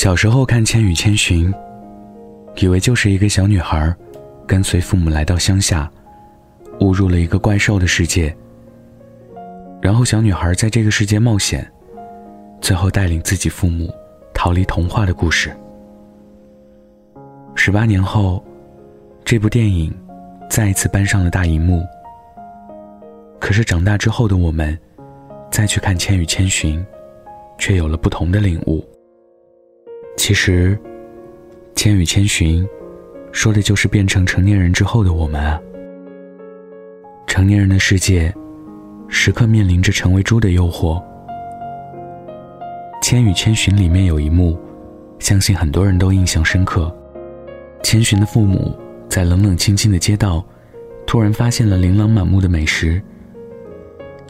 小时候看《千与千寻》，以为就是一个小女孩，跟随父母来到乡下，误入了一个怪兽的世界。然后小女孩在这个世界冒险，最后带领自己父母逃离童话的故事。十八年后，这部电影再一次搬上了大荧幕。可是长大之后的我们，再去看《千与千寻》，却有了不同的领悟。其实，《千与千寻》说的就是变成成年人之后的我们啊。成年人的世界，时刻面临着成为猪的诱惑。《千与千寻》里面有一幕，相信很多人都印象深刻。千寻的父母在冷冷清清的街道，突然发现了琳琅满目的美食。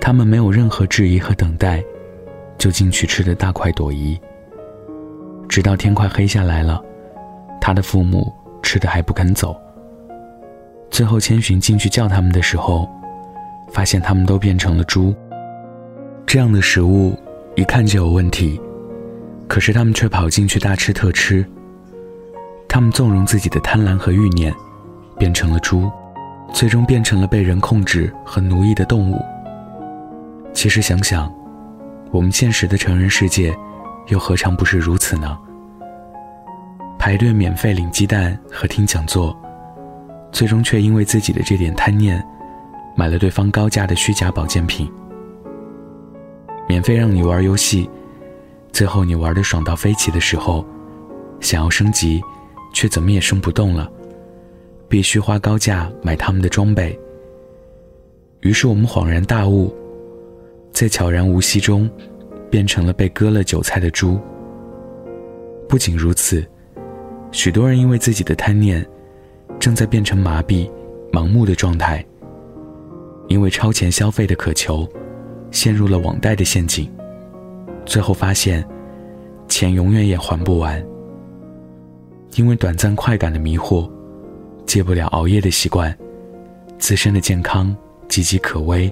他们没有任何质疑和等待，就进去吃的大快朵颐。直到天快黑下来了，他的父母吃的还不肯走。最后，千寻进去叫他们的时候，发现他们都变成了猪。这样的食物一看就有问题，可是他们却跑进去大吃特吃。他们纵容自己的贪婪和欲念，变成了猪，最终变成了被人控制和奴役的动物。其实想想，我们现实的成人世界。又何尝不是如此呢？排队免费领鸡蛋和听讲座，最终却因为自己的这点贪念，买了对方高价的虚假保健品。免费让你玩游戏，最后你玩的爽到飞起的时候，想要升级，却怎么也升不动了，必须花高价买他们的装备。于是我们恍然大悟，在悄然无息中。变成了被割了韭菜的猪。不仅如此，许多人因为自己的贪念，正在变成麻痹、盲目的状态。因为超前消费的渴求，陷入了网贷的陷阱，最后发现，钱永远也还不完。因为短暂快感的迷惑，戒不了熬夜的习惯，自身的健康岌岌可危。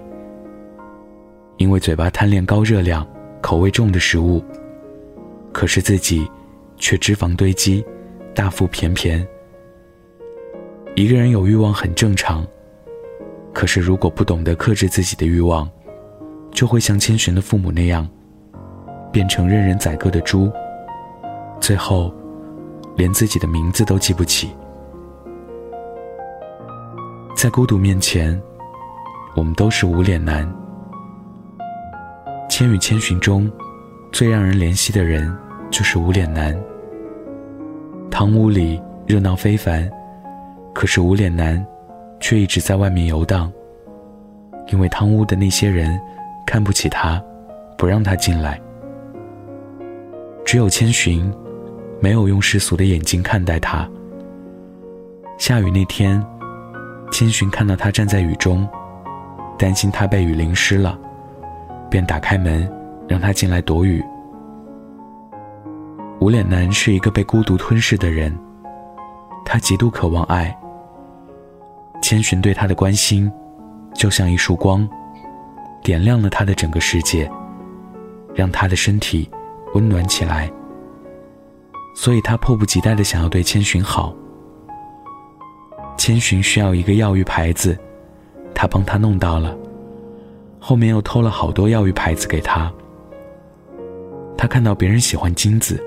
因为嘴巴贪恋高热量。口味重的食物，可是自己却脂肪堆积，大腹便便。一个人有欲望很正常，可是如果不懂得克制自己的欲望，就会像千寻的父母那样，变成任人宰割的猪，最后连自己的名字都记不起。在孤独面前，我们都是无脸男。《千与千寻》中，最让人怜惜的人就是无脸男。堂屋里热闹非凡，可是无脸男却一直在外面游荡，因为汤屋的那些人看不起他，不让他进来。只有千寻，没有用世俗的眼睛看待他。下雨那天，千寻看到他站在雨中，担心他被雨淋湿了。便打开门，让他进来躲雨。无脸男是一个被孤独吞噬的人，他极度渴望爱。千寻对他的关心，就像一束光，点亮了他的整个世界，让他的身体温暖起来。所以他迫不及待的想要对千寻好。千寻需要一个药浴牌子，他帮他弄到了。后面又偷了好多药浴牌子给他。他看到别人喜欢金子，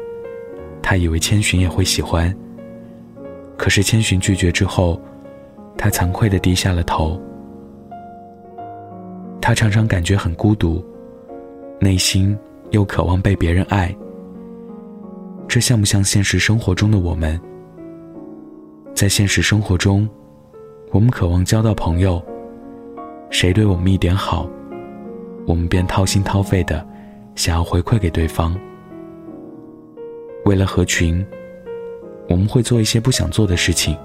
他以为千寻也会喜欢。可是千寻拒绝之后，他惭愧的低下了头。他常常感觉很孤独，内心又渴望被别人爱。这像不像现实生活中的我们？在现实生活中，我们渴望交到朋友，谁对我们一点好？我们便掏心掏肺的想要回馈给对方。为了合群，我们会做一些不想做的事情，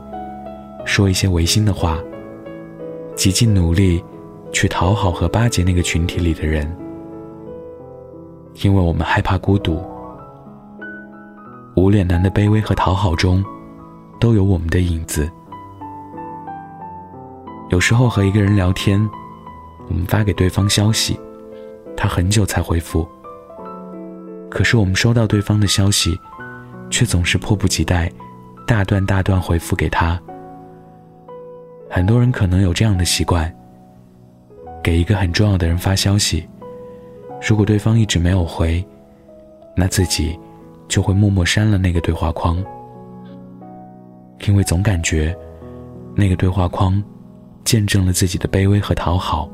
说一些违心的话，极尽努力去讨好和巴结那个群体里的人，因为我们害怕孤独。无脸男的卑微和讨好中，都有我们的影子。有时候和一个人聊天，我们发给对方消息。他很久才回复，可是我们收到对方的消息，却总是迫不及待，大段大段回复给他。很多人可能有这样的习惯：给一个很重要的人发消息，如果对方一直没有回，那自己就会默默删了那个对话框，因为总感觉那个对话框见证了自己的卑微和讨好。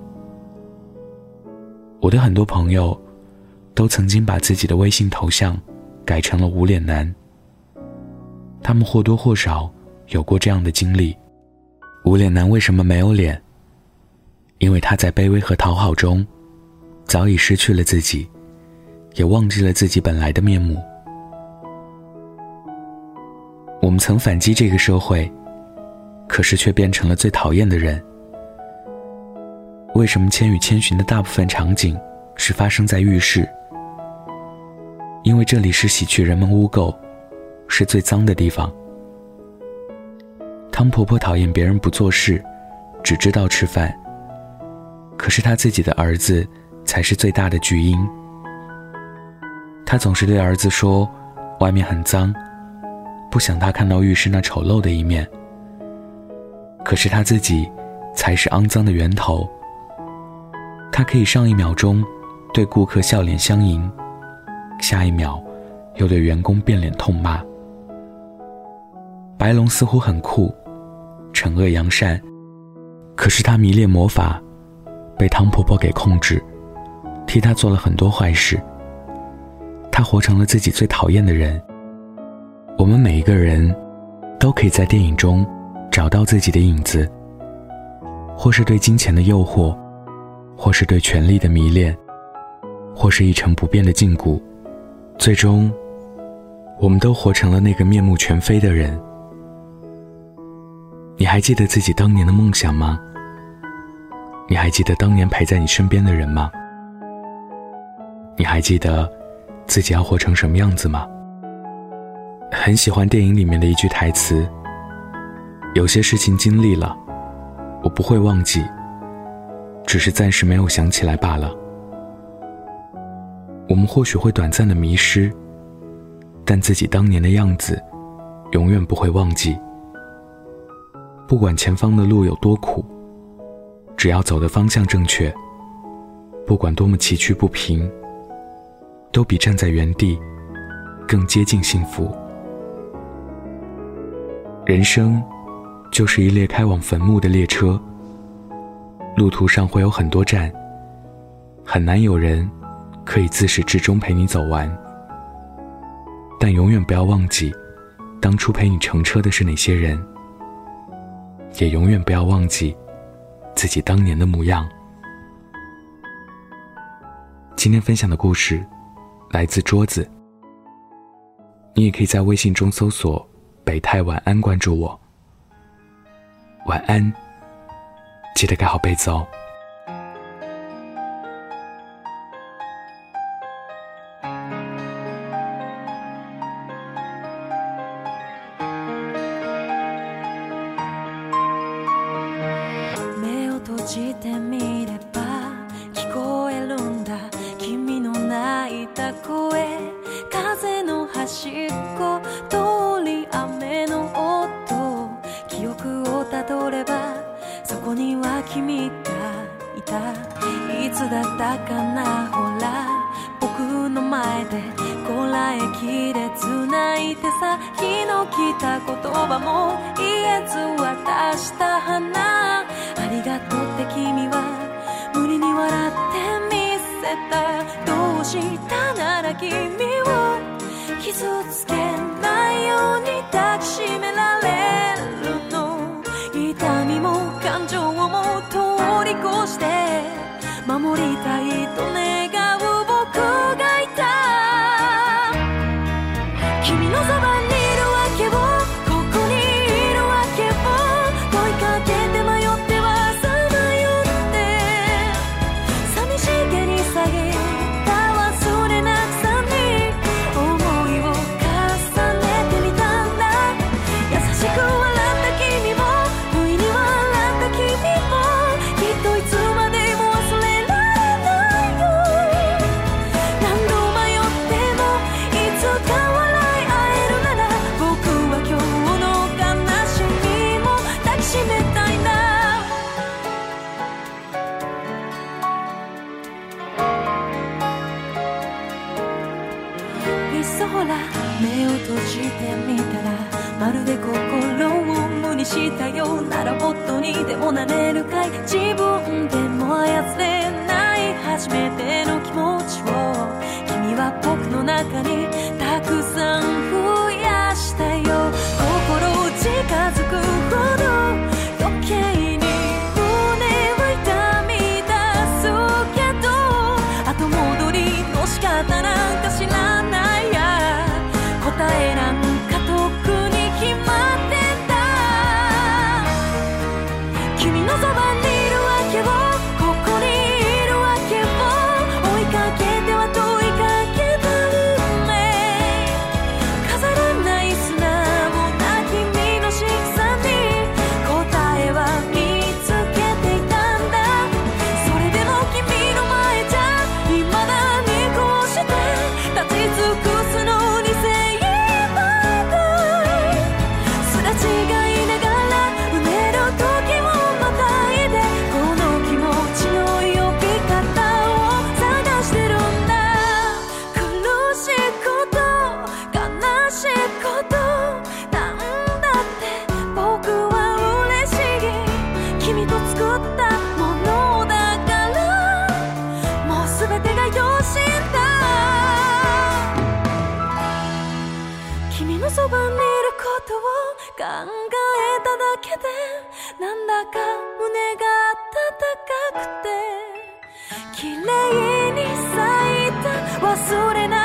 我的很多朋友。都曾经把自己的微信头像改成了无脸男。他们或多或少有过这样的经历。无脸男为什么没有脸？因为他在卑微和讨好中，早已失去了自己，也忘记了自己本来的面目。我们曾反击这个社会，可是却变成了最讨厌的人。为什么《千与千寻》的大部分场景是发生在浴室？因为这里是洗去人们污垢，是最脏的地方。汤婆婆讨厌别人不做事，只知道吃饭。可是她自己的儿子才是最大的巨婴。她总是对儿子说：“外面很脏，不想他看到浴室那丑陋的一面。”可是他自己才是肮脏的源头。他可以上一秒钟对顾客笑脸相迎。下一秒，又对员工变脸痛骂。白龙似乎很酷，惩恶扬善，可是他迷恋魔法，被汤婆婆给控制，替他做了很多坏事。他活成了自己最讨厌的人。我们每一个人，都可以在电影中找到自己的影子，或是对金钱的诱惑，或是对权力的迷恋，或是一成不变的禁锢。最终，我们都活成了那个面目全非的人。你还记得自己当年的梦想吗？你还记得当年陪在你身边的人吗？你还记得自己要活成什么样子吗？很喜欢电影里面的一句台词：“有些事情经历了，我不会忘记，只是暂时没有想起来罢了。”我们或许会短暂的迷失，但自己当年的样子，永远不会忘记。不管前方的路有多苦，只要走的方向正确，不管多么崎岖不平，都比站在原地更接近幸福。人生就是一列开往坟墓的列车，路途上会有很多站，很难有人。可以自始至终陪你走完，但永远不要忘记，当初陪你乘车的是哪些人，也永远不要忘记自己当年的模样。今天分享的故事来自桌子，你也可以在微信中搜索“北太晚安”，关注我。晚安，记得盖好被子哦。君がいたいつだったかなほら僕の前でこらえきれ繋いでさ日の来た言葉も言えず渡した花ありがとうって君は無理に笑ってみせたどうしたなら君を傷つけないように抱きしめられる守りたいまるで心を無にしたようなロボットにでもなれるかい？自分でも操れない初めての気持ちを。君は僕の中にたくさん増やしたよ。心近づくほど余計に胸は痛み出すけど、後戻肩なんかか胸が温かくて綺麗に咲いた。忘れない